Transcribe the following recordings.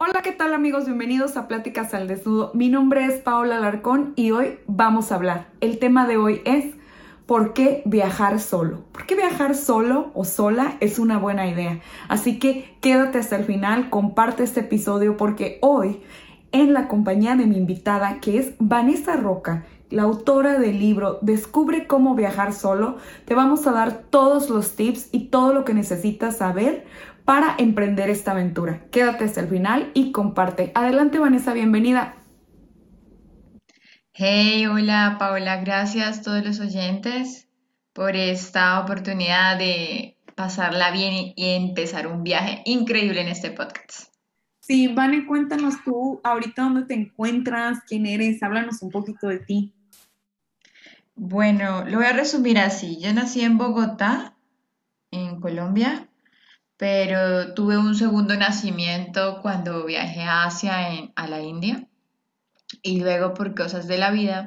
Hola, ¿qué tal amigos? Bienvenidos a Pláticas al Desnudo. Mi nombre es Paola Alarcón y hoy vamos a hablar. El tema de hoy es ¿por qué viajar solo? ¿Por qué viajar solo o sola es una buena idea? Así que quédate hasta el final, comparte este episodio porque hoy en la compañía de mi invitada que es Vanessa Roca, la autora del libro Descubre cómo viajar solo, te vamos a dar todos los tips y todo lo que necesitas saber para emprender esta aventura. Quédate hasta el final y comparte. Adelante Vanessa, bienvenida. Hey, hola Paola, gracias a todos los oyentes por esta oportunidad de pasarla bien y empezar un viaje increíble en este podcast. Sí, Vane, cuéntanos tú ahorita dónde te encuentras, quién eres, háblanos un poquito de ti. Bueno, lo voy a resumir así. Yo nací en Bogotá, en Colombia, pero tuve un segundo nacimiento cuando viajé a Asia, en, a la India, y luego por cosas de la vida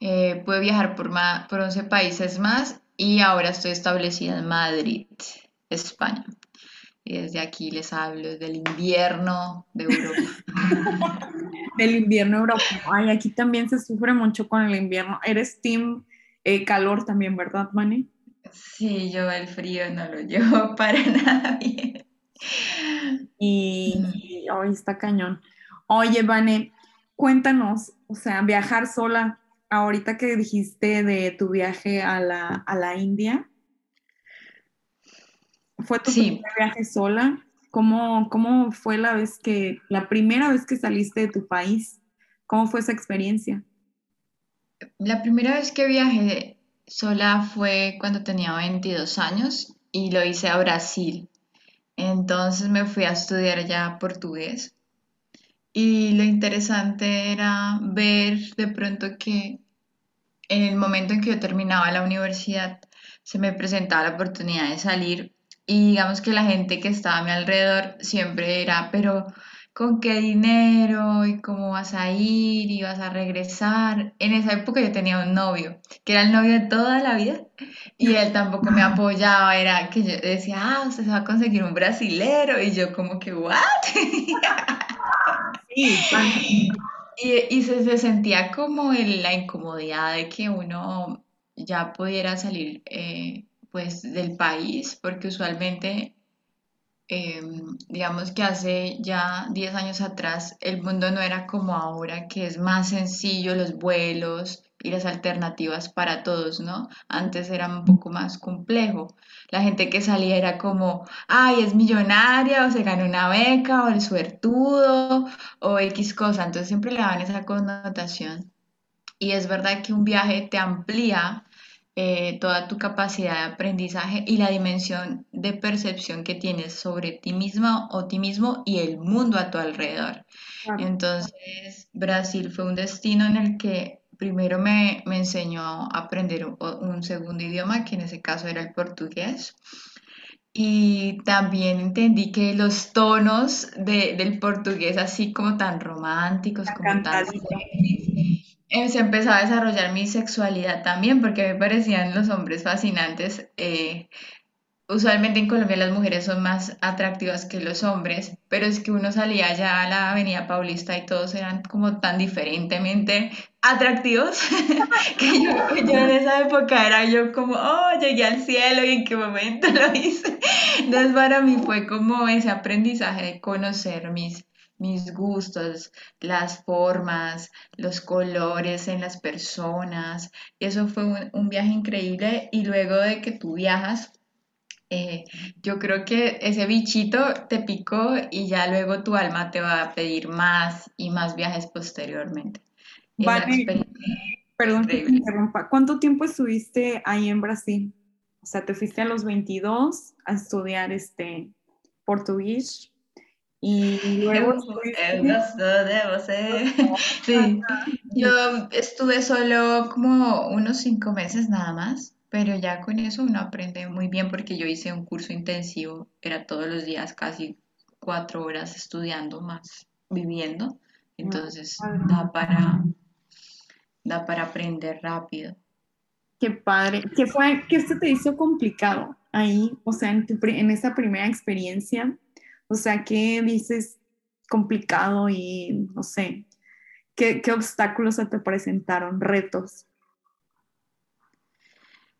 eh, pude viajar por, por 11 países más y ahora estoy establecida en Madrid, España. Y desde aquí les hablo del invierno de Europa. del invierno europeo. Ay, aquí también se sufre mucho con el invierno. Eres team eh, calor también, ¿verdad, Mani? Sí, yo el frío no lo llevo para nada bien. Y, hoy está cañón. Oye, Vane, cuéntanos, o sea, viajar sola, ahorita que dijiste de tu viaje a la, India, ¿fue tu primer viaje sola? ¿Cómo, ¿Cómo fue la vez que, la primera vez que saliste de tu país? ¿Cómo fue esa experiencia? La primera vez que viajé sola fue cuando tenía 22 años y lo hice a Brasil. Entonces me fui a estudiar ya portugués. Y lo interesante era ver de pronto que en el momento en que yo terminaba la universidad se me presentaba la oportunidad de salir y digamos que la gente que estaba a mi alrededor siempre era, pero con qué dinero y cómo vas a ir y vas a regresar. En esa época yo tenía un novio, que era el novio de toda la vida, y él tampoco me apoyaba, era que yo decía, ah, usted se va a conseguir un brasilero, y yo como que, ¿what? y, y se, sentía como en la incomodidad de que uno ya pudiera salir eh, pues del país, porque usualmente Em, digamos que hace ya 10 años atrás el mundo no era como ahora, que es más sencillo los vuelos y las alternativas para todos, ¿no? Antes era un poco más complejo. La gente que salía era como, ay, es millonaria o se ganó una beca o el suertudo o X cosa, entonces siempre le daban esa connotación. Y es verdad que un viaje te amplía eh, toda tu capacidad de aprendizaje y la dimensión de percepción que tienes sobre ti misma o ti mismo y el mundo a tu alrededor. Entonces, Brasil fue un destino en el que primero me, enseñó a aprender un, segundo idioma, que en ese caso era el portugués. Y también entendí que los tonos del portugués, así como tan románticos, como tan eh, se empezó a desarrollar mi sexualidad también, porque me parecían los hombres fascinantes. Eh, usualmente en Colombia las mujeres son más atractivas que los hombres, pero es que uno salía ya a la Avenida Paulista y todos eran como tan diferentemente atractivos que yo, yo, en esa época era yo como, oh, llegué al cielo y en qué momento lo hice. Entonces para mí fue como ese aprendizaje de conocer mis mis gustos, las formas, los colores en las personas. Y eso fue un, viaje increíble. Y luego de que tú viajas, eh, yo creo que ese bichito te picó y ya luego tu alma te va a pedir más y más viajes posteriormente. perdón que te interrumpa. ¿Cuánto tiempo estuviste ahí en Brasil? O sea, te fuiste a los 22 a estudiar este portugués Y luego... Sí, yo estuve solo como unos cinco meses nada más, pero ya con eso uno aprende muy bien porque yo hice un curso intensivo, era todos los días casi cuatro horas estudiando más, viviendo, entonces da para, da para aprender rápido. Qué padre. ¿Qué fue, qué se te hizo complicado ahí? O sea, en, tu, en esa primera experiencia, o sea, ¿qué dices complicado y no sé, qué, qué obstáculos se te presentaron, retos?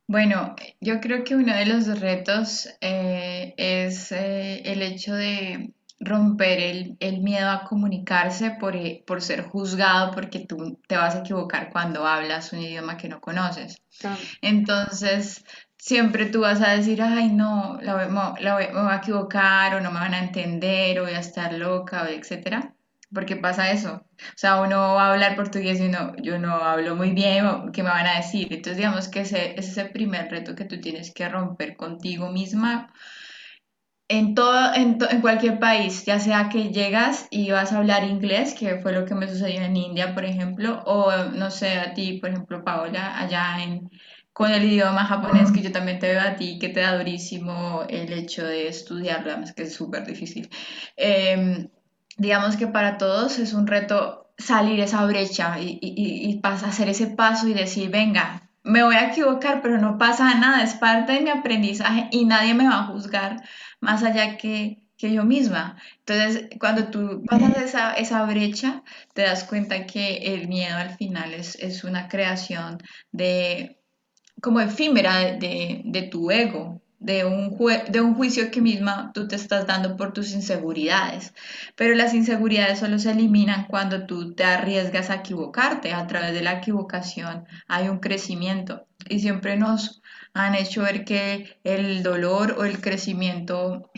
Bueno, yo creo que uno de los retos eh, es eh, el hecho de romper el, el miedo a comunicarse por, eh, por ser juzgado porque tú te vas a equivocar cuando hablas un idioma que no conoces. Entonces, siempre tú vas a decir, ay, no, la voy- a equivocar o no me van a entender o voy a estar loca etcétera. Porque pasa eso. O sea, uno va a hablar portugués y no, yo no hablo muy bien, ¿qué me van a decir? Entonces, digamos que ese, ese es el primer reto que tú tienes que romper contigo misma en todo, en, en cualquier país, ya sea que llegas y vas a hablar inglés, que fue lo que me sucedió en India, por ejemplo, o no sé, a ti, por ejemplo, Paola, allá en, con el idioma japonés, que yo también te veo a ti, que te da durísimo el hecho de estudiarlo, además que es súper difícil. Em, digamos que para todos es un reto salir esa brecha y, y, y, hacer ese paso y decir, venga, me voy a equivocar, pero no pasa nada, es parte de mi aprendizaje y nadie me va a juzgar más allá que, que yo misma. Entonces, cuando tú pasas esa, esa brecha, te das cuenta que el miedo al final es, es una creación de, como efímera de, tu ego. De un, de un juicio que misma tú te estás dando por tus inseguridades. Pero las inseguridades solo se eliminan cuando tú te arriesgas a equivocarte. A través de la equivocación hay un crecimiento. Y siempre nos han hecho ver que el dolor o el crecimiento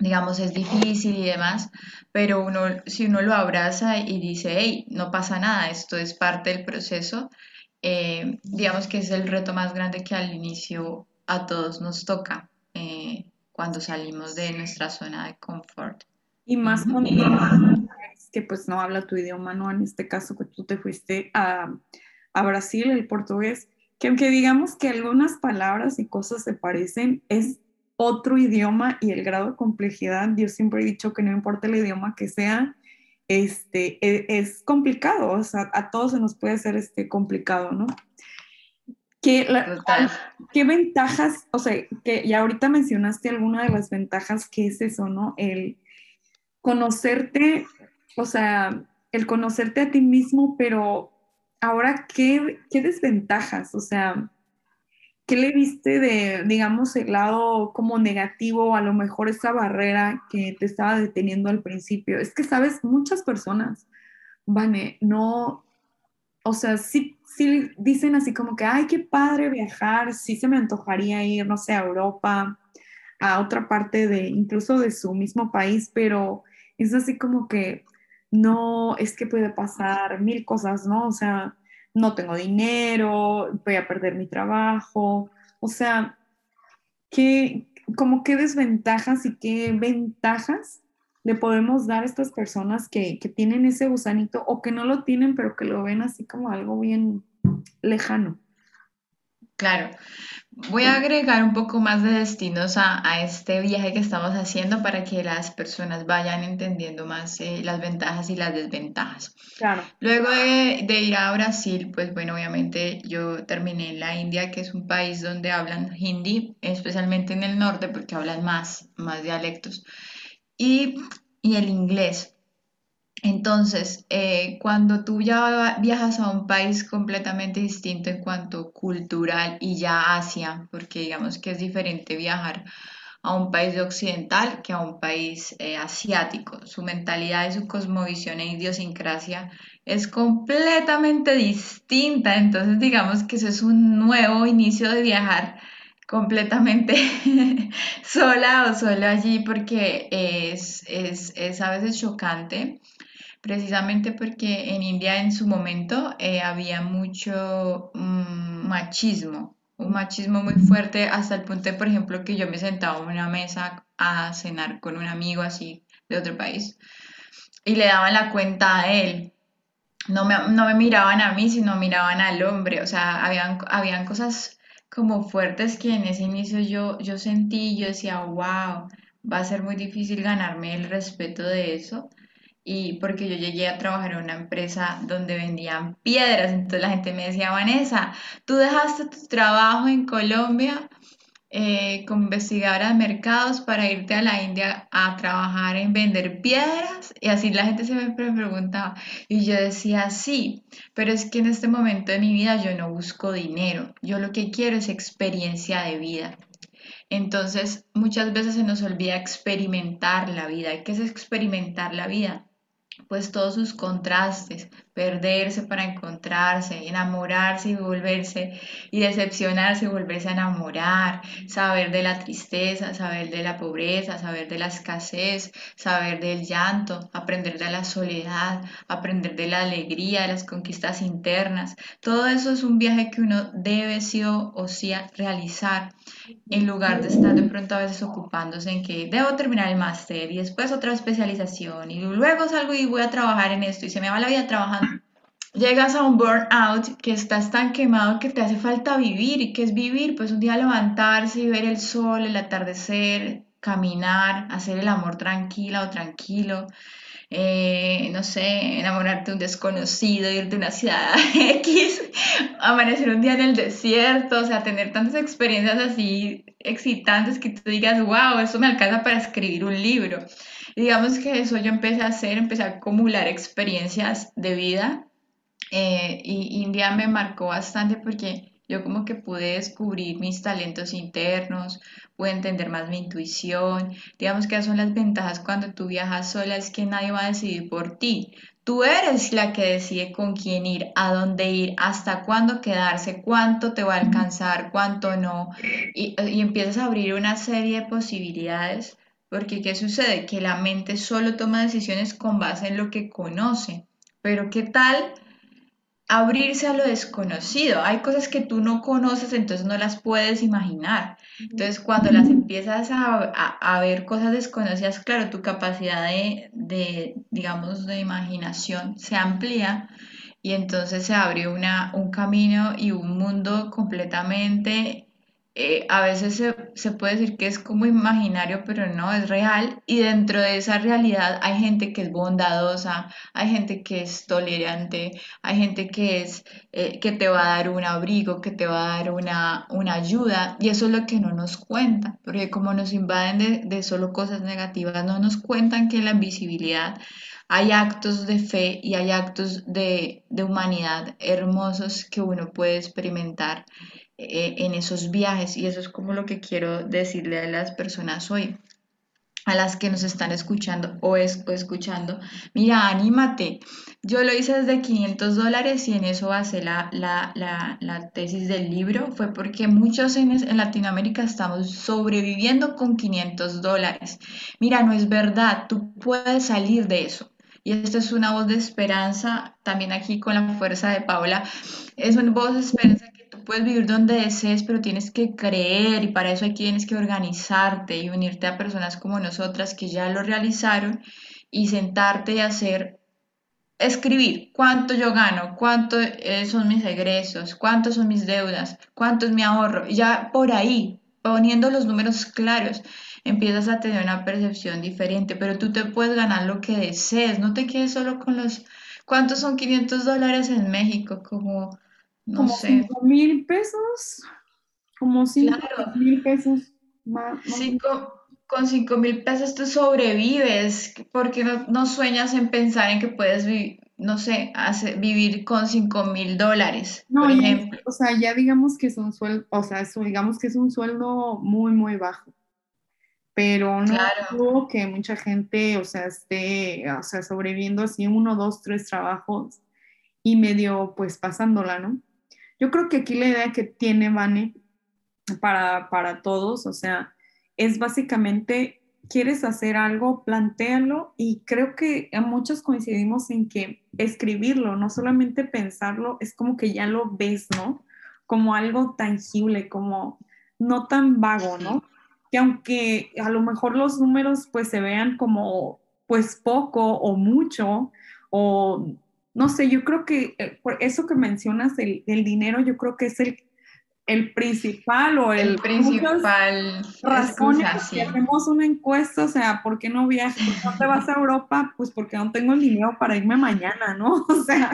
digamos, es difícil y demás, pero uno, si uno lo abraza y dice, hey, no pasa nada, esto es parte del proceso, eh, digamos que es el reto más grande que al inicio a todos nos toca eh, cuando salimos de nuestra zona de confort. Y más es que pues no habla tu idioma, ¿no? En este caso que tú te fuiste a, a Brasil, el portugués, que aunque digamos que algunas palabras y cosas se parecen, es otro idioma y el grado de complejidad, yo siempre he dicho que no importa el idioma que sea, este, e- es, complicado, o sea, a todos se nos puede hacer este complicado, ¿no? ¿Qué, la- qué ventajas, o sea, que ya ahorita mencionaste alguna de las ventajas que es eso, ¿no? El conocerte, o sea, el conocerte a ti mismo, pero ahora, ¿qué, qué desventajas? O sea, ¿qué le viste de, digamos, el lado como negativo, a lo mejor esa barrera que te estaba deteniendo al principio? Es que, sabes, muchas personas, Vane, no, o sea, sí, sí dicen así como que, ay, qué padre viajar, sí se me antojaría ir, no sé, a Europa, a otra parte de, incluso de su mismo país, pero es así como que no, es que puede pasar mil cosas, ¿no? O sea, no tengo dinero, voy a perder mi trabajo, o sea, ¿qué, como qué desventajas y qué ventajas le podemos dar a estas personas que, que tienen ese gusanito o que no lo tienen, pero que lo ven así como algo bien lejano? Claro. Voy a agregar un poco más de destinos a, a este viaje que estamos haciendo para que las personas vayan entendiendo más eh, las ventajas y las desventajas. Claro. Luego de, de ir a Brasil, pues bueno, obviamente yo terminé en la India, que es un país donde hablan hindi, especialmente en el norte, porque hablan más, más dialectos, y, y el inglés. Entonces, eh, cuando tú ya viajas a un país completamente distinto en cuanto cultural y ya Asia, porque digamos que es diferente viajar a un país occidental que a un país eh, asiático. Su mentalidad y su cosmovisión e idiosincrasia es completamente distinta. Entonces, digamos que eso es un nuevo inicio de viajar completamente sola o solo allí porque es, es, es a veces chocante Precisamente porque en India en su momento eh, había mucho mm, machismo, un machismo muy fuerte hasta el punto de, por ejemplo, que yo me sentaba en una mesa a cenar con un amigo así de otro país, y le daban la cuenta a él. No me, no me miraban a mí, sino miraban al hombre. O sea, habían, habían cosas como fuertes que en ese inicio yo, yo sentí, yo decía, wow, va a ser muy difícil ganarme el respeto de eso. Y porque yo llegué a trabajar en una empresa donde vendían piedras, entonces la gente me decía, Vanessa, tú dejaste tu trabajo en Colombia eh, como investigadora de mercados para irte a la India a trabajar en vender piedras y así la gente se me preguntaba y yo decía sí, pero es que en este momento de mi vida yo no busco dinero, yo lo que quiero es experiencia de vida. Entonces muchas veces se nos olvida experimentar la vida. ¿Qué es experimentar la vida? Pues todos sus contrastes, perderse para encontrarse, enamorarse y volverse, y decepcionarse y volverse a enamorar, saber de la tristeza, saber de la pobreza, saber de la escasez, saber del llanto, aprender de la soledad, aprender de la alegría, de las conquistas internas. Todo eso es un viaje que uno debe sí o sí realizar en lugar de estar de pronto a veces ocupándose en que debo terminar el máster y después otra especialización y luego salgo y a trabajar en esto y se me va la vida trabajando. Llegas a un burnout que estás tan quemado que te hace falta vivir. ¿Y qué es vivir? Pues un día levantarse y ver el sol, el atardecer, caminar, hacer el amor tranquila o tranquilo, eh, no sé, enamorarte de un desconocido, irte a una ciudad X, amanecer un día en el desierto, o sea, tener tantas experiencias así excitantes que tú digas, wow, eso me alcanza para escribir un libro. Digamos que eso yo empecé a hacer, empecé a acumular experiencias de vida eh, y India me marcó bastante porque yo como que pude descubrir mis talentos internos, pude entender más mi intuición. Digamos que esas son las ventajas cuando tú viajas sola, es que nadie va a decidir por ti. Tú eres la que decide con quién ir, a dónde ir, hasta cuándo quedarse, cuánto te va a alcanzar, cuánto no. Y, y empiezas a abrir una serie de posibilidades, porque ¿qué sucede? Que la mente solo toma decisiones con base en lo que conoce. Pero ¿qué tal? abrirse a lo desconocido. Hay cosas que tú no conoces, entonces no las puedes imaginar. Entonces, cuando las empiezas a, ver cosas desconocidas, claro, tu capacidad de, de, digamos, de imaginación se amplía y entonces se abre una, un camino y un mundo completamente eh, a veces se, puede decir que es como imaginario, pero no, es real. Y dentro de esa realidad hay gente que es bondadosa, hay gente que es tolerante, hay gente que, es, eh, que te va a dar un abrigo, que te va a dar una, una ayuda. Y eso es lo que no nos cuenta, porque como nos invaden de, de solo cosas negativas, no nos cuentan que en la invisibilidad hay actos de fe y hay actos de, de humanidad hermosos que uno puede experimentar eh, en esos viajes y eso es como lo que quiero decirle a las personas hoy a las que nos están escuchando o, escuchando, mira, anímate. Yo lo hice desde 500 dólares y en eso basé la, la, tesis del libro. Fue porque muchos en, en, Latinoamérica estamos sobreviviendo con 500 dólares. Mira, no es verdad, tú puedes salir de eso. Y esto es una voz de esperanza, también aquí con la fuerza de Paula, es una voz de esperanza puedes vivir donde desees, pero tienes que creer y para eso aquí tienes que organizarte y unirte a personas como nosotras que ya lo realizaron y sentarte y hacer, escribir cuánto yo gano, cuánto eh, son mis egresos, cuántos son mis deudas, cuánto es mi ahorro. ya por ahí, poniendo los números claros, empiezas a tener una percepción diferente, pero tú te puedes ganar lo que desees, no te quedes solo con los... ¿Cuántos son 500 dólares en México? Como como 5 mil pesos, como 5 mil pesos más. con 5 mil pesos tú sobrevives, porque no, sueñas en pensar en que puedes vivir, no sé, vivir con 5 mil dólares, no, por ejemplo. o sea, ya digamos que es un sueldo, o sea, digamos que es un sueldo muy, muy bajo. Pero no claro. que mucha gente, o sea, esté, o sea, sobreviviendo así uno, dos, tres trabajos y medio, pues, pasándola, ¿no? Yo creo que aquí la idea que tiene Vane para, para todos, o sea, es básicamente, quieres hacer algo, plantéalo y creo que a muchos coincidimos en que escribirlo, no solamente pensarlo, es como que ya lo ves, ¿no? Como algo tangible, como no tan vago, ¿no? Que aunque a lo mejor los números pues se vean como pues poco o mucho, o no sé, yo creo que eh, por eso que mencionas el, dinero, yo creo que es el, el principal o el, el principal razón que hacemos una encuesta, o sea, ¿por qué no viajas? ¿Por qué no te vas a Europa? Pues porque no tengo el dinero para irme mañana, ¿no? O sea,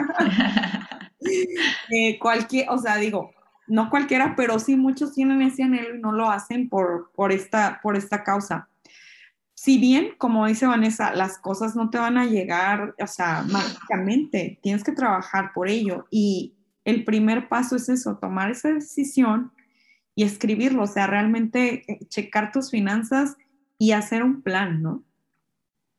eh, cualquier, o sea, digo, no cualquiera, pero sí muchos tienen ese anhelo y no lo hacen por, por, esta, por esta causa. Si bien, como dice Vanessa, las cosas no te van a llegar, o sea, mágicamente, tienes que trabajar por ello. Y el primer paso es eso, tomar esa decisión y escribirlo, o sea, realmente eh, checar tus finanzas y hacer un plan, ¿no?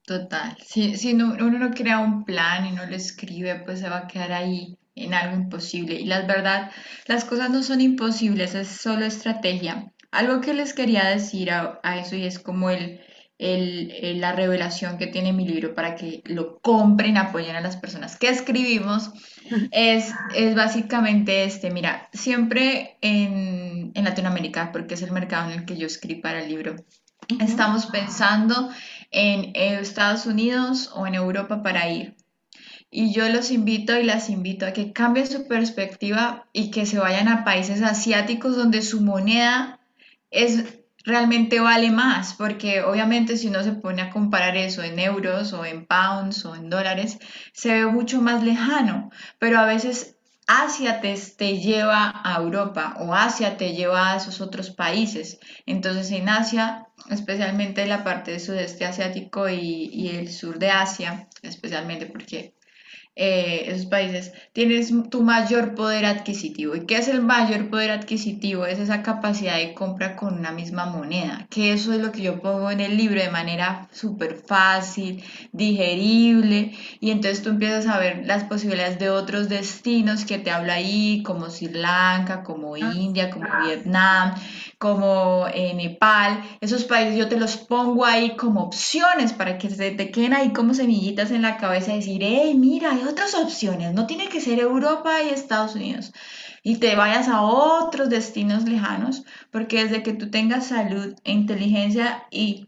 Total. Si, si uno no crea un plan y no lo escribe, pues se va a quedar ahí en algo imposible. Y la verdad, las cosas no son imposibles, es solo estrategia. Algo que les quería decir a, eso y es como el, el, la revelación que tiene mi libro para que lo compren, apoyen a las personas que escribimos, es, es básicamente este, mira, siempre en, en, Latinoamérica, porque es el mercado en el que yo escribí para el libro, estamos pensando en Estados Unidos o en Europa para ir. Y yo los invito y las invito a que cambien su perspectiva y que se vayan a países asiáticos donde su moneda es realmente vale más, porque obviamente si uno se pone a comparar eso en euros o en pounds o en dólares, se ve mucho más lejano, pero a veces Asia te, te, lleva a Europa o Asia te lleva a esos otros países. Entonces en Asia, especialmente la parte del sudeste asiático y, y el sur de Asia, especialmente porque eh, esos países, tienes tu mayor poder adquisitivo. ¿Y qué es el mayor poder adquisitivo? Es esa capacidad de compra con una misma moneda, que eso es lo que yo pongo en el libro de manera súper fácil, digerible, y entonces tú empiezas a ver las posibilidades de otros destinos que te habla ahí, como Sri Lanka, como ah, India, como Vietnam, como eh, Nepal, esos países yo te los pongo ahí como opciones para que se te queden ahí como semillitas en la cabeza y decir, hey, mira, hay otras opciones, no tiene que ser Europa y Estados Unidos. Y te vayas a otros destinos lejanos, porque desde que tú tengas salud e inteligencia y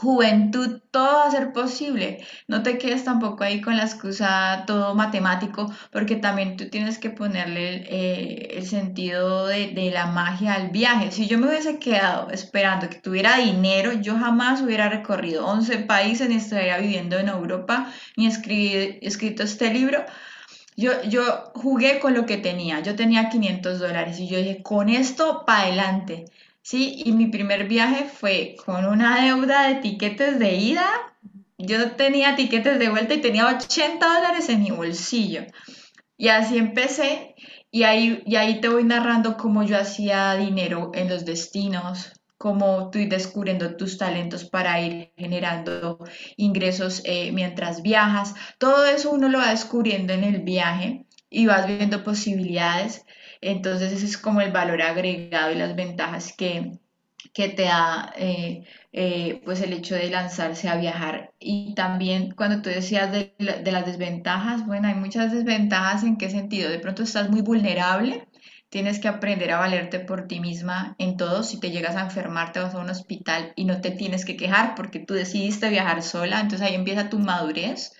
juventud, todo va a ser posible. No te quedes tampoco ahí con la excusa todo matemático, porque también tú tienes que ponerle el, eh, sentido de, la magia al viaje. Si yo me hubiese quedado esperando que tuviera dinero, yo jamás hubiera recorrido 11 países, ni estaría viviendo en Europa, ni escrito este libro. Yo, yo jugué con lo que tenía. Yo tenía 500 dólares y yo dije, con esto para adelante. Sí, y mi primer viaje fue con una deuda de tiquetes de ida. Yo tenía tiquetes de vuelta y tenía 80 dólares en mi bolsillo. Y así empecé y ahí, y ahí te voy narrando cómo yo hacía dinero en los destinos, cómo tú descubriendo tus talentos para ir generando ingresos eh, mientras viajas. Todo eso uno lo va descubriendo en el viaje y vas viendo posibilidades. Entonces ese es como el valor agregado y las ventajas que, que te da eh, eh, pues el hecho de lanzarse a viajar. Y también cuando tú decías de, de, las desventajas, bueno, hay muchas desventajas en qué sentido. De pronto estás muy vulnerable, tienes que aprender a valerte por ti misma en todo. Si te llegas a enfermar, te vas a un hospital y no te tienes que quejar porque tú decidiste viajar sola, entonces ahí empieza tu madurez.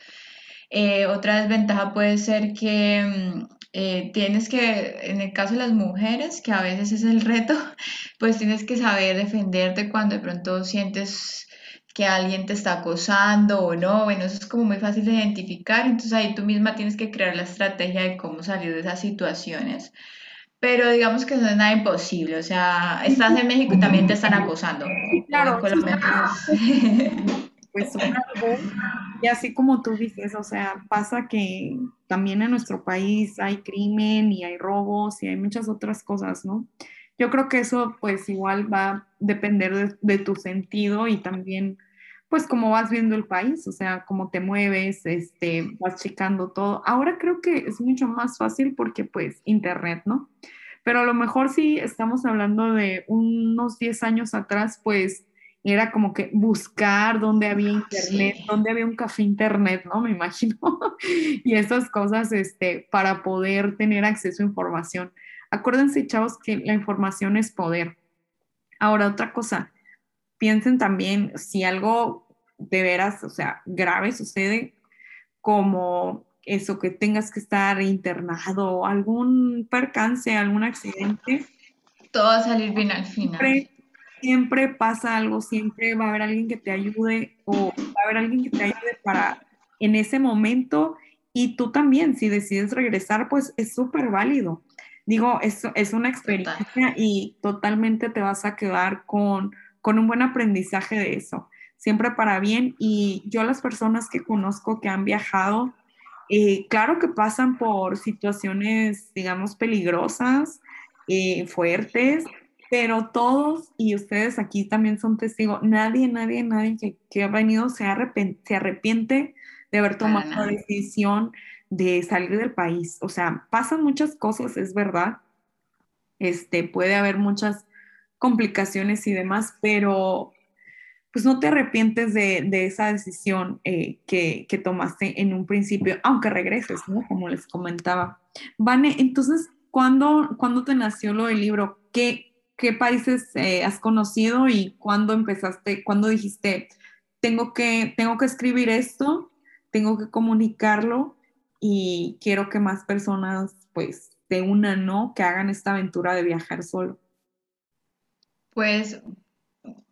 Eh, otra desventaja puede ser que mm, eh, tienes que, en el caso de las mujeres, que a veces es el reto, pues tienes que saber defenderte cuando de pronto sientes que alguien te está acosando o no, bueno, eso es como muy fácil de identificar, entonces ahí tú misma tienes que crear la estrategia de cómo salir de esas situaciones. Pero digamos que no es nada imposible, o sea, estás en México y también te están acosando. Claro, pues y así como tú dices, o sea, pasa que también en nuestro país hay crimen y hay robos y hay muchas otras cosas, ¿no? Yo creo que eso pues igual va a depender de, tu sentido y también pues cómo vas viendo el país, o sea, cómo te mueves, este, vas checando todo. Ahora creo que es mucho más fácil porque pues internet, ¿no? Pero a lo mejor si estamos hablando de unos 10 años atrás, pues era como que buscar dónde había internet, dónde había un café internet, ¿no? Me imagino. y esas cosas este, para poder tener acceso a información. Acuérdense, chavos, que la información es poder. Ahora, otra cosa, piensen también si algo de veras, o sea, grave sucede, como eso, que tengas que estar internado, algún percance, algún accidente. Todo va a salir bien al final. Siempre, siempre pasa algo, siempre va a haber alguien que te ayude o va a haber alguien que te ayude para en ese momento y tú también, si decides regresar, pues es súper válido. Digo, es, es una experiencia y totalmente te vas a quedar con, con un buen aprendizaje de eso, siempre para bien. Y yo las personas que conozco que han viajado, eh, claro que pasan por situaciones, digamos, peligrosas, eh, fuertes, pero todos, y ustedes aquí también son testigos, nadie, nadie, nadie que, que ha venido se, arrepiente, se arrepiente de haber tomado la decisión de salir del país. O sea, pasan muchas cosas, es verdad. Este, puede haber muchas complicaciones y demás, pero pues no te arrepientes de, esa decisión eh, que, tomaste en un principio, aunque regreses, ¿no? Como les comentaba. Vane, entonces, ¿cuándo, te nació lo del libro? ¿Qué, qué países eh, has conocido y cuándo empezaste, cuándo dijiste, tengo que, tengo que escribir esto, tengo que comunicarlo y quiero que más personas pues se unan, ¿no? Que hagan esta aventura de viajar solo. Pues,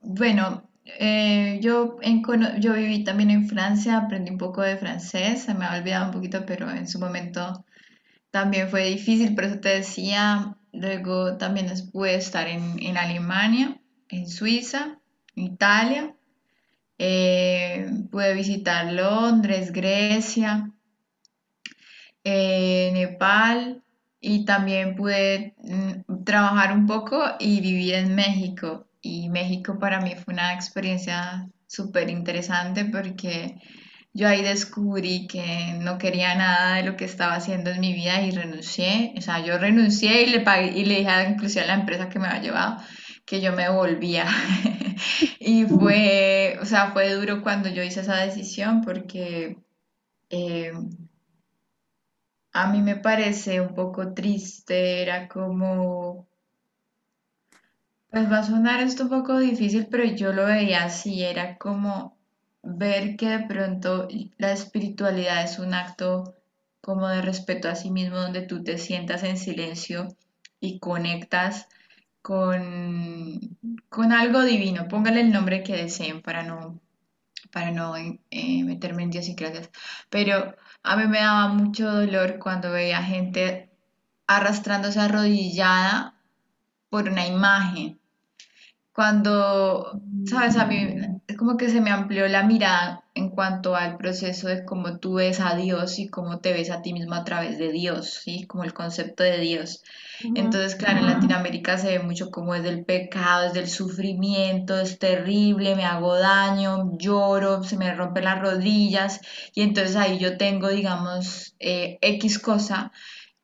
bueno, eh, yo, en, yo viví también en Francia, aprendí un poco de francés, se me ha olvidado un poquito, pero en su momento también fue difícil, por eso te decía, luego también pude estar en, Alemania, en Suiza, en Italia, eh, pude visitar Londres, Grecia, eh, Nepal. Y también pude mm, trabajar un poco y vivir en México. Y México para mí fue una experiencia súper interesante porque yo ahí descubrí que no quería nada de lo que estaba haciendo en mi vida y renuncié. O sea, yo renuncié y le pagué y le dije inclusive a la empresa que me había llevado que yo me volvía. y fue, o sea, fue duro cuando yo hice esa decisión porque eh, a mí me parece un poco triste, era como pues va a sonar esto un poco difícil, pero yo lo veía así, era como ver que de pronto la espiritualidad es un acto como de respeto a sí mismo, donde tú te sientas en silencio y conectas con, con algo divino. Póngale el nombre que deseen para no, para no eh, meterme en Dios y gracias. Pero a mí me daba mucho dolor cuando veía gente arrastrándose arrodillada por una imagen cuando, sabes, a mí es como que se me amplió la mirada en cuanto al proceso de cómo tú ves a Dios y cómo te ves a ti mismo a través de Dios, ¿sí? Como el concepto de Dios. Entonces, claro, en Latinoamérica se ve mucho como es del pecado, es del sufrimiento, es terrible, me hago daño, lloro, se me rompen las rodillas y entonces ahí yo tengo, digamos, eh, X cosa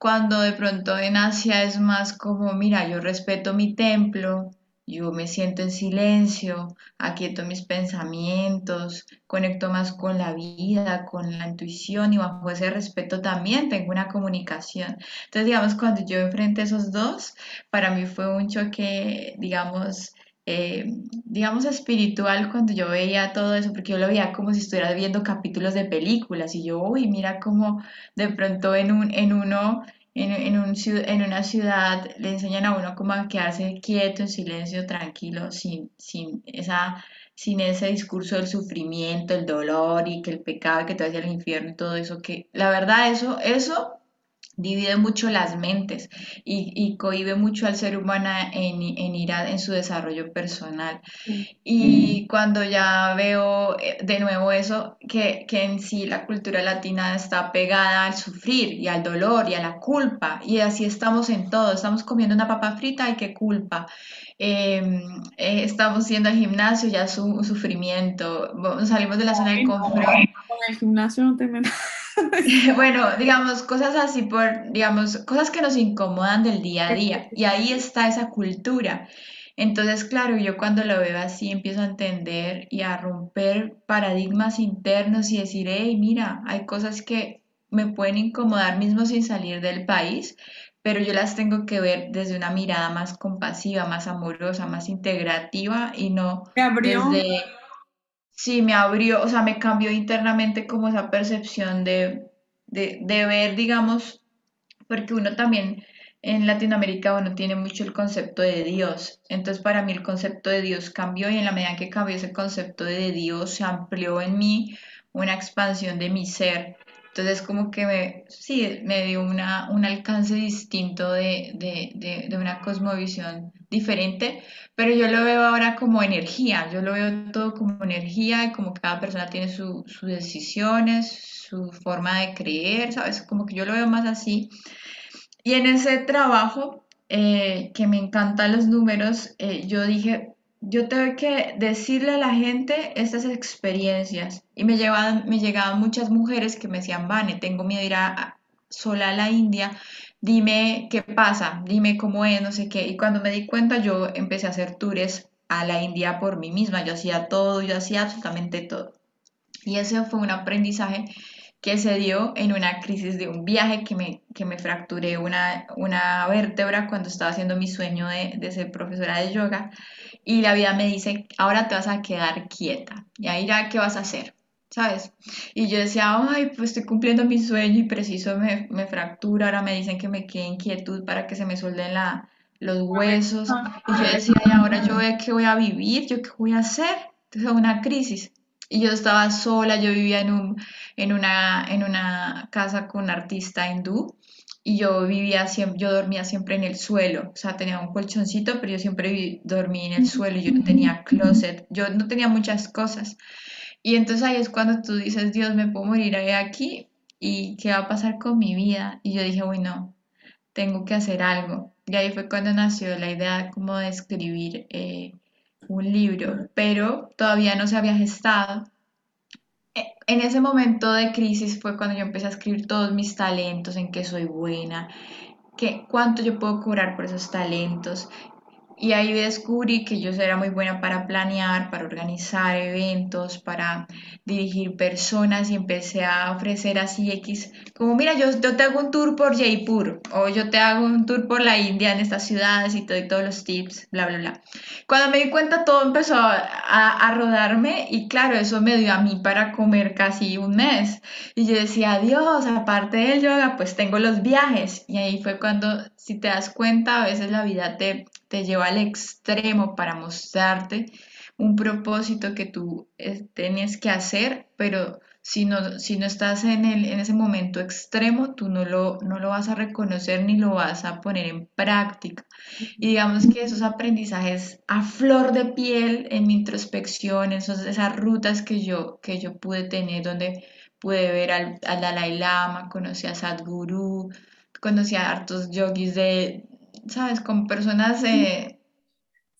cuando de pronto en Asia es más como, mira, yo respeto mi templo, yo me siento en silencio, aquieto mis pensamientos, conecto más con la vida, con la intuición y bajo ese respeto también tengo una comunicación. Entonces, digamos, cuando yo enfrenté esos dos, para mí fue un choque, digamos, eh, digamos, espiritual cuando yo veía todo eso, porque yo lo veía como si estuviera viendo capítulos de películas y yo, uy, mira cómo de pronto en, un, en uno en, un, en una ciudad le enseñan a uno cómo a quedarse quieto, en silencio, tranquilo, sin, sin, esa, sin ese discurso del sufrimiento, el dolor y que el pecado, que te vaya al infierno y todo eso, que la verdad eso, eso divide mucho las mentes y, y cohibe mucho al ser humano en, en ir en su desarrollo personal. Y cuando ya veo eh, de nuevo eso, que, que, en sí la cultura latina está pegada al sufrir y al dolor y a la culpa, y así estamos en todo, estamos comiendo una papa frita y qué culpa. Em, eh, estamos yendo al gimnasio, ya es un, sufrimiento, salimos de la zona de confort. el gimnasio no te bueno, digamos, cosas así por, digamos, cosas que nos incomodan del día a día. Y ahí está esa cultura. Entonces, claro, yo cuando lo veo así empiezo a entender y a romper paradigmas internos y decir, hey, mira, hay cosas que me pueden incomodar mismo sin salir del país, pero yo las tengo que ver desde una mirada más compasiva, más amorosa, más integrativa y no desde sí me abrió, o sea, me cambió internamente como esa percepción de, de, de ver, digamos, porque uno también en Latinoamérica uno tiene mucho el concepto de Dios. Entonces para mí el concepto de Dios cambió y en la medida que cambió ese concepto de Dios se amplió en mí una expansión de mi ser. Entonces como que me, sí, me dio una, un alcance distinto de, de, de, una cosmovisión diferente, pero yo lo veo ahora como energía, yo lo veo todo como energía y como cada persona tiene sus decisiones, su forma de creer, ¿sabes? Como que yo lo veo más así. Y en ese trabajo, eh, que me encantan los números, eh, yo dije, yo tengo que decirle a la gente estas experiencias. Y me, llevaban, me llegaban muchas mujeres que me decían, Vane, tengo miedo de ir a, sola a la India, dime qué pasa, dime cómo es, no sé qué. Y cuando me di cuenta, yo empecé a hacer tours a la India por mí misma. Yo hacía todo, yo hacía absolutamente todo. Y ese fue un aprendizaje que se dio en una crisis de un viaje que me, que me fracturé una, una vértebra cuando estaba haciendo mi sueño de, de, ser profesora de yoga y la vida me dice, ahora te vas a quedar quieta y ahí ¿qué vas a hacer? ¿Sabes? Y yo decía, ay, pues estoy cumpliendo mi sueño y preciso me, me fractura, ahora me dicen que me quede en quietud para que se me suelden la, los huesos. Y yo decía, y ahora yo qué voy a vivir, yo qué voy a hacer. Entonces, una crisis. Y yo estaba sola, yo vivía en, un, en, una, en una casa con un artista hindú y yo vivía siempre, yo dormía siempre en el suelo, o sea, tenía un colchoncito, pero yo siempre dormí en el suelo, yo no tenía closet, yo no tenía muchas cosas. Y entonces ahí es cuando tú dices, Dios, me puedo morir aquí y qué va a pasar con mi vida. Y yo dije, uy, no, tengo que hacer algo. Y ahí fue cuando nació la idea como de escribir eh, un libro, pero todavía no se había gestado. E, en ese momento de crisis fue cuando yo empecé a escribir todos mis talentos, en qué soy buena, que, cuánto yo puedo cobrar por esos talentos, y ahí descubrí que yo era muy buena para planear, para organizar eventos, para dirigir personas y empecé a ofrecer así X, como mira, yo, yo te hago un tour por Jaipur o yo te hago un tour por la India en estas ciudades y, todo, y todos los tips, bla, bla, bla. Cuando me di cuenta todo empezó a, a, rodarme y claro, eso me dio a mí para comer casi un mes. Y yo decía, Dios, aparte del yoga, pues tengo los viajes. Y ahí fue cuando, si te das cuenta, a veces la vida te te lleva al extremo para mostrarte un propósito que tú eh, tienes que hacer, pero si no, si no estás en, el, en ese momento extremo, tú no lo, no lo vas a reconocer ni lo vas a poner en práctica. Y digamos que esos aprendizajes a flor de piel en mi introspección, esos, esas rutas que yo, que yo pude tener, donde pude ver al, al Dalai Lama, conocí a Sadhguru, conocí a hartos yogis de, ¿sabes? Con personas eh,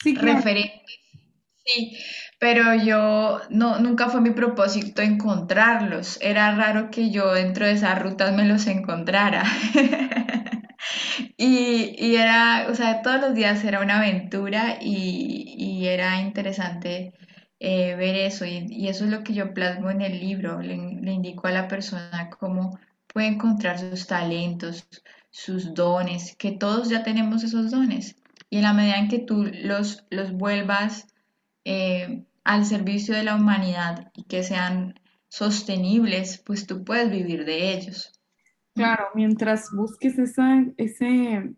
referentes. Sí, pero yo no, nunca fue mi propósito encontrarlos. Era raro que yo dentro de esas rutas me los encontrara. y, era, o sea, todos los días era una aventura y, era interesante eh, ver eso. Y, eso es lo que yo plasmo en el libro. Le, le indico a la persona cómo puede encontrar sus talentos, sus dones, que todos ya tenemos esos dones. Y en la medida en que tú los, los vuelvas eh, al servicio de la humanidad y que sean sostenibles, pues tú puedes vivir de ellos. Claro, mientras busques esa, ese,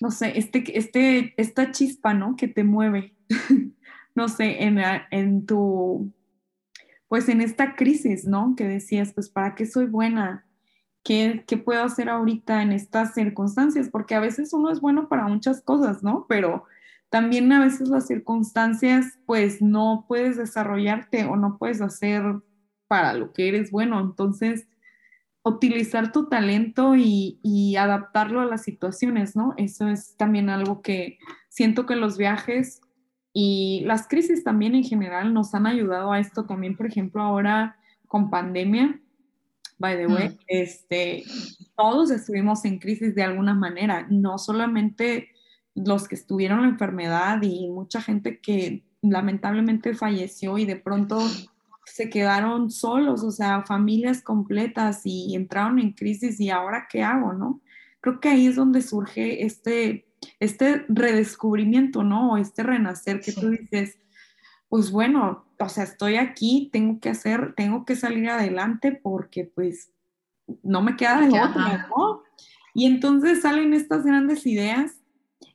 no sé, este, este, esta chispa, ¿no? Que te mueve, no sé, en, en tu, pues en esta crisis, ¿no? Que decías, pues, ¿para qué soy buena? ¿Qué, puedo hacer ahorita en estas circunstancias? Porque a veces uno es bueno para muchas cosas, ¿no? Pero también a veces las circunstancias, pues no puedes desarrollarte o no puedes hacer para lo que eres bueno. Entonces, utilizar tu talento y, y, adaptarlo a las situaciones, ¿no? Eso es también algo que siento que los viajes y las crisis también en general nos han ayudado a esto también, por ejemplo, ahora con pandemia, by the way, mm. este, todos estuvimos en crisis de alguna manera, no solamente los que estuvieron la enfermedad y mucha gente que lamentablemente falleció y de pronto se quedaron solos, o sea, familias completas y entraron en crisis y ahora qué hago, ¿no? Creo que ahí es donde surge este, este redescubrimiento, ¿no? Este renacer que tú dices, pues bueno, o sea, estoy aquí, tengo que hacer, tengo que salir adelante porque pues no me queda de otra, ¿no? Y entonces salen estas grandes ideas,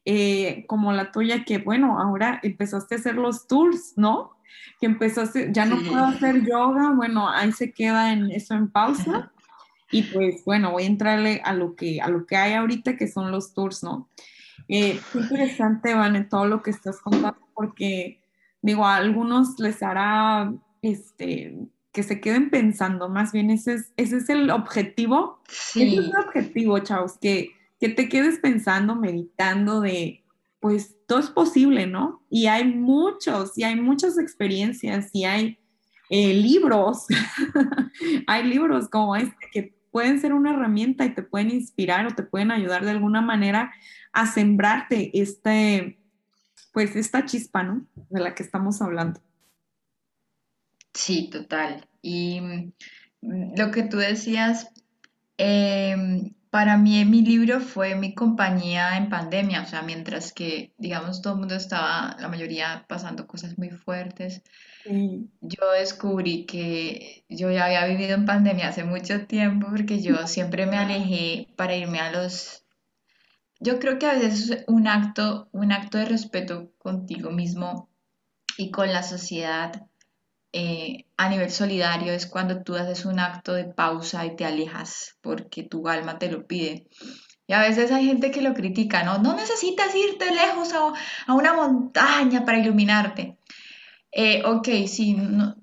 eh, como la tuya, que bueno, ahora empezaste a hacer los tours, ¿no? Que empezaste, ya no puedo hacer yoga, bueno, ahí se queda en eso en pausa. Y pues bueno, voy a entrarle a lo que, a lo que hay ahorita, que son los tours, ¿no? Eh, qué interesante, Van, todo lo que estás contando, porque digo, a algunos les hará este, que se queden pensando, más bien ese es, ese es el objetivo. Sí. Ese es el objetivo, chavos, que, que te quedes pensando, meditando de, pues todo es posible, ¿no? Y hay muchos, y hay muchas experiencias, y hay eh, libros, hay libros como este que pueden ser una herramienta y te pueden inspirar o te pueden ayudar de alguna manera a sembrarte este, pues esta chispa, ¿no? De la que estamos hablando. Sí, total. Y mm, lo que tú decías, em, para mí mi libro fue mi compañía en pandemia, o sea, mientras que, digamos, todo el mundo estaba, la mayoría pasando cosas muy fuertes, yo descubrí que yo ya había vivido en pandemia hace mucho tiempo porque yo siempre me alejé para irme a los... Yo creo que a veces es un acto, un acto de respeto contigo mismo y con la sociedad eh, a nivel solidario es cuando tú haces un acto de pausa y te alejas porque tu alma te lo pide. Y a veces hay gente que lo critica, ¿no? No necesitas irte lejos a, a una montaña para iluminarte. Eh, ok, sí,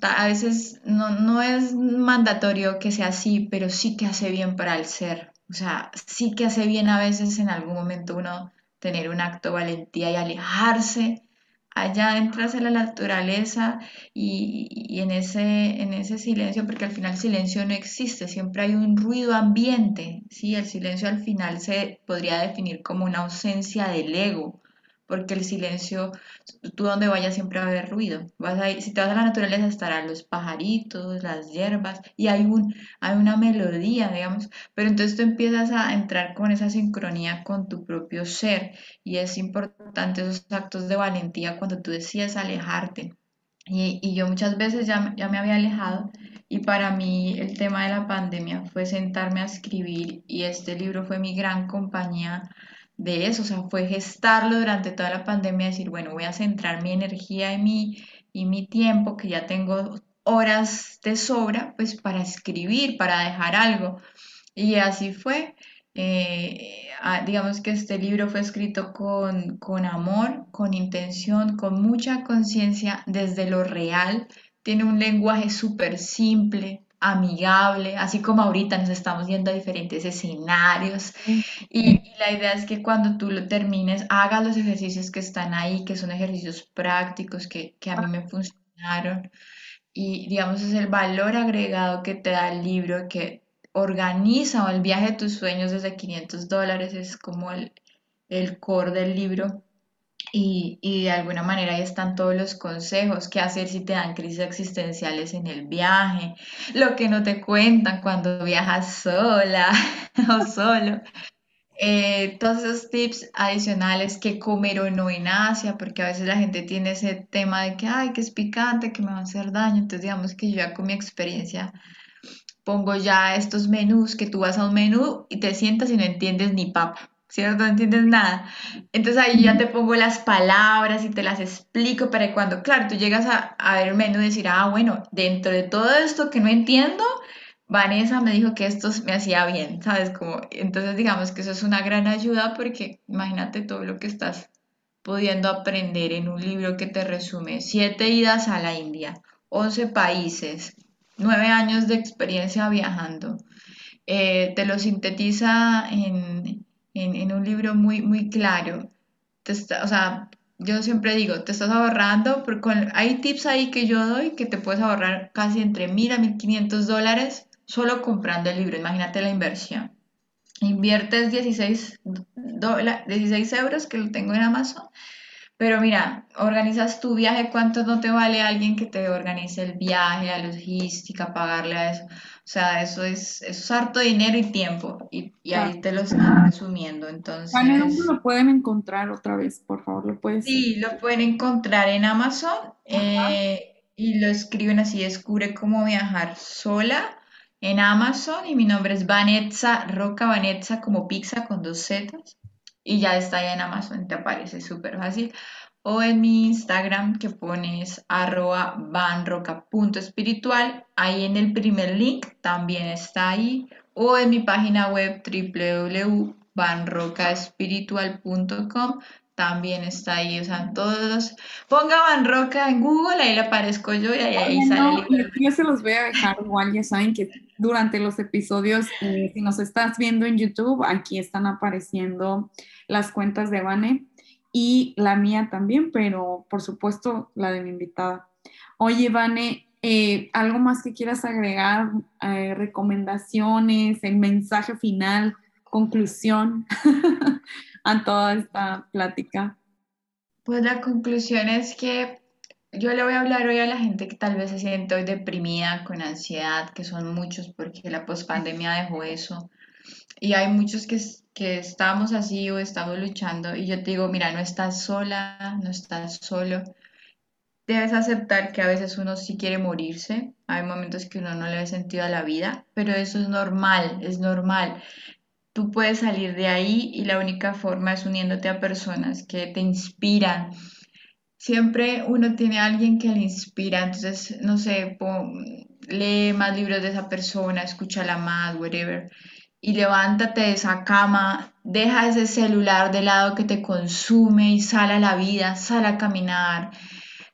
a veces no, no es mandatorio que sea así, pero sí que hace bien para el ser. O sea, sí que hace bien a veces en algún momento uno tener un acto de valentía y alejarse. Allá entras en la naturaleza y, en, ese, en ese silencio, porque al final silencio no existe, siempre hay un ruido ambiente. ¿sí? El silencio al final se podría definir como una ausencia del ego porque el silencio, tú donde vayas siempre va a haber ruido. Vas a si te vas a la naturaleza estarán los pajaritos, las hierbas y hay, un, hay una melodía, digamos, pero entonces tú empiezas a entrar con esa sincronía con tu propio ser y es importante esos actos de valentía cuando tú decides alejarte. Y, y yo muchas veces ya, ya me había alejado y para mí el tema de la pandemia fue sentarme a escribir y este libro fue mi gran compañía de eso, o sea, fue gestarlo durante toda la pandemia, decir, bueno, voy a centrar mi energía y mi, y mi tiempo, que ya tengo horas de sobra, pues para escribir, para dejar algo. Y así fue. Eh, ah, digamos que este libro fue escrito con, con amor, con intención, con mucha conciencia desde lo real. Tiene un lenguaje súper simple, amigable, así como ahorita nos estamos viendo a diferentes escenarios. Y, la idea es que cuando tú lo termines, hagas los ejercicios que están ahí, que son ejercicios prácticos que, que a mí me funcionaron. Y digamos, es el valor agregado que te da el libro, que organiza el viaje de tus sueños desde 500 dólares, es como el, el core del libro. Y, y, de alguna manera ahí están todos los consejos, qué hacer si te dan crisis existenciales en el viaje, lo que no te cuentan cuando viajas sola o solo. Eh, todos esos tips adicionales, qué comer o no en Asia, porque a veces la gente tiene ese tema de que, ay, que es picante, que me va a hacer daño. Entonces, digamos que yo ya con mi experiencia pongo ya estos menús, que tú vas a un menú y te sientas y no entiendes ni papa. ¿Cierto? No entiendes nada. Entonces ahí ya te pongo las palabras y te las explico para cuando, claro, tú llegas a, ver el menú y decir, ah, bueno, dentro de todo esto que no entiendo, Vanessa me dijo que esto me hacía bien, ¿sabes? Como, entonces digamos que eso es una gran ayuda porque imagínate todo lo que estás pudiendo aprender en un libro que te resume siete idas a la India, 11 países, nueve años de experiencia viajando. Eh, te lo sintetiza en, en, un libro muy, muy claro. o sea, yo siempre digo, te estás ahorrando, porque hay tips ahí que yo doy que te puedes ahorrar casi entre 1000 a 1500 dólares solo comprando el libro. Imagínate la inversión. Inviertes 16, 16 euros, que lo tengo en Amazon, pero mira, organizas tu viaje, ¿cuánto no te vale alguien que te organice el viaje, la logística, pagarle a eso? O sea, eso es, eso es harto dinero y tiempo. Y, y ahí te lo están resumiendo. Entonces. ¿dónde lo pueden encontrar otra vez? Por favor, lo puedes. Sí, lo pueden encontrar en Amazon. Eh, y lo escriben así: Descubre cómo viajar sola en Amazon. Y mi nombre es Vanessa Roca Vanessa, como pizza con dos zetas. Y ya está ahí en Amazon, te aparece súper fácil o en mi Instagram que pones arroba vanroca.espiritual. Ahí en el primer link también está ahí. O en mi página web www.vanrocaespiritual.com también está ahí, o sea, todos, ponga Vanroca en Google, ahí le aparezco yo y ahí, sale Yo se los voy a dejar igual, ya saben que durante los episodios, eh, si nos estás viendo en YouTube, aquí están apareciendo las cuentas de Vane y la mía también, pero por supuesto la de mi invitada. Oye, Vane, eh, ¿algo más que quieras agregar? Eh, ¿Recomendaciones? ¿El mensaje final? ¿Conclusión a toda esta plática? Pues la conclusión es que yo le voy a hablar hoy a la gente que tal vez se siente hoy deprimida, con ansiedad, que son muchos porque la pospandemia dejó eso. Y hay muchos que que estamos así o estamos luchando y yo te digo, mira, no estás sola, no estás solo. Debes aceptar que a veces uno sí quiere morirse, hay momentos que uno no le ve sentido a la vida, pero eso es normal, es normal. Tú puedes salir de ahí y la única forma es uniéndote a personas que te inspiran. Siempre uno tiene a alguien que le inspira, entonces, no sé, lee más libros de esa persona, escúchala más, whatever y levántate de esa cama, deja ese celular de lado que te consume y sal a la vida, sal a caminar,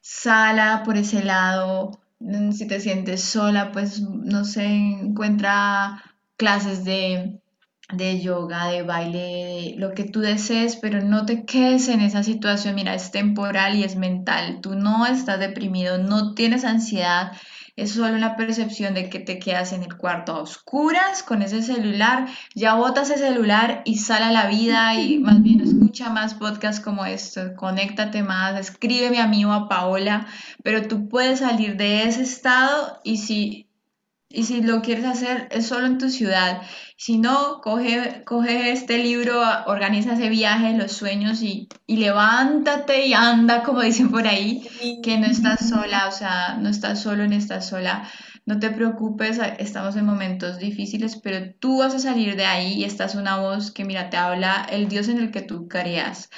sala por ese lado. Mm, si te sientes sola, pues no sé, encuentra clases de, de yoga, de baile, lo que tú desees, pero no te quedes en esa situación. Mira, es temporal y es mental. Tú no estás deprimido, no tienes ansiedad es solo una percepción de que te quedas en el cuarto a oscuras con ese celular, ya botas ese celular y sale a la vida y más bien escucha más podcasts como esto, conéctate más, escríbeme a mí o a Paola, pero tú puedes salir de ese estado y si y si lo quieres hacer es solo en tu ciudad. Si no, coge, coge este libro, organiza ese viaje, los sueños y, y levántate y anda, como dicen por ahí, que no estás sola, o sea, no estás solo, ni estás sola. No te preocupes, estamos en momentos difíciles, pero tú vas a salir de ahí y estás una voz que, mira, te habla el Dios en el que tú creas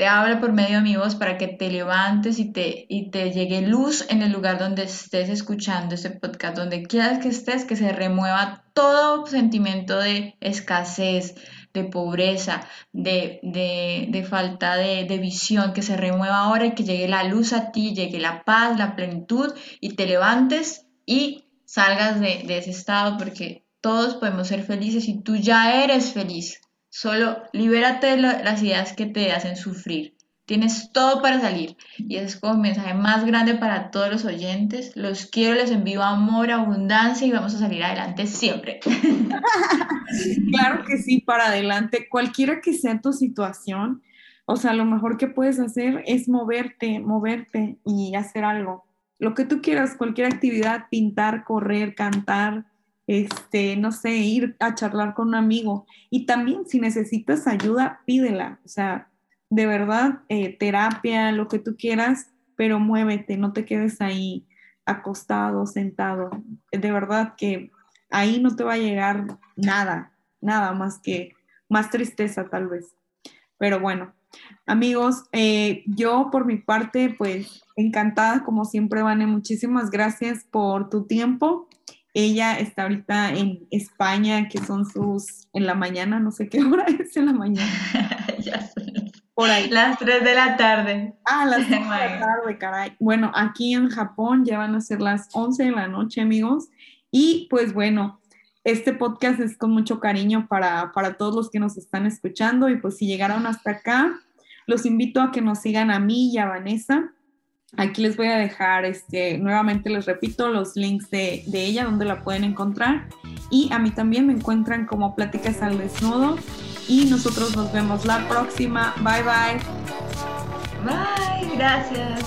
te habla por medio de mi voz para que te levantes y te, y te llegue luz en el lugar donde estés escuchando este podcast, donde quieras que estés, que se remueva todo sentimiento de escasez, de pobreza, de, de, falta de, de, visión, que se remueva ahora y que llegue la luz a ti, llegue la paz, la plenitud y te levantes y salgas de, de ese estado porque todos podemos ser felices y tú ya eres feliz. Solo libérate de las ideas que te hacen sufrir. Tienes todo para salir. Y ese es como mensaje más grande para todos los oyentes. Los quiero, les envío amor, abundancia y vamos a salir adelante siempre. claro que sí, para adelante. Cualquiera que sea tu situación, o sea, lo mejor que puedes hacer es moverte, moverte y hacer algo. Lo que tú quieras, cualquier actividad, pintar, correr, cantar, este, no sé, ir a charlar con un amigo. Y también si necesitas ayuda, pídela. O sea, de verdad, eh, terapia, lo que tú quieras, pero muévete, no te quedes ahí acostado, sentado. De verdad que ahí no te va a llegar nada, nada más que más tristeza tal vez. Pero bueno, amigos, eh, yo por mi parte, pues encantada como siempre, Vane, muchísimas gracias por tu tiempo. Ella está ahorita en España, que son sus, en la mañana, no sé qué hora es en la mañana. ya sé. Por ahí. Las 3 de la tarde. Ah, las 3 de la tarde, caray. Bueno, aquí en Japón ya van a ser las 11 de la noche, amigos. Y pues bueno, este podcast es con mucho cariño para, para todos los que nos están escuchando. Y pues si llegaron hasta acá, los invito a que nos sigan a mí y a Vanessa Aquí les voy a dejar, este, nuevamente les repito, los links de, de, ella, donde la pueden encontrar. Y a mí también me encuentran como Pláticas al Desnudo. Y nosotros nos vemos la próxima. Bye bye. Bye, gracias.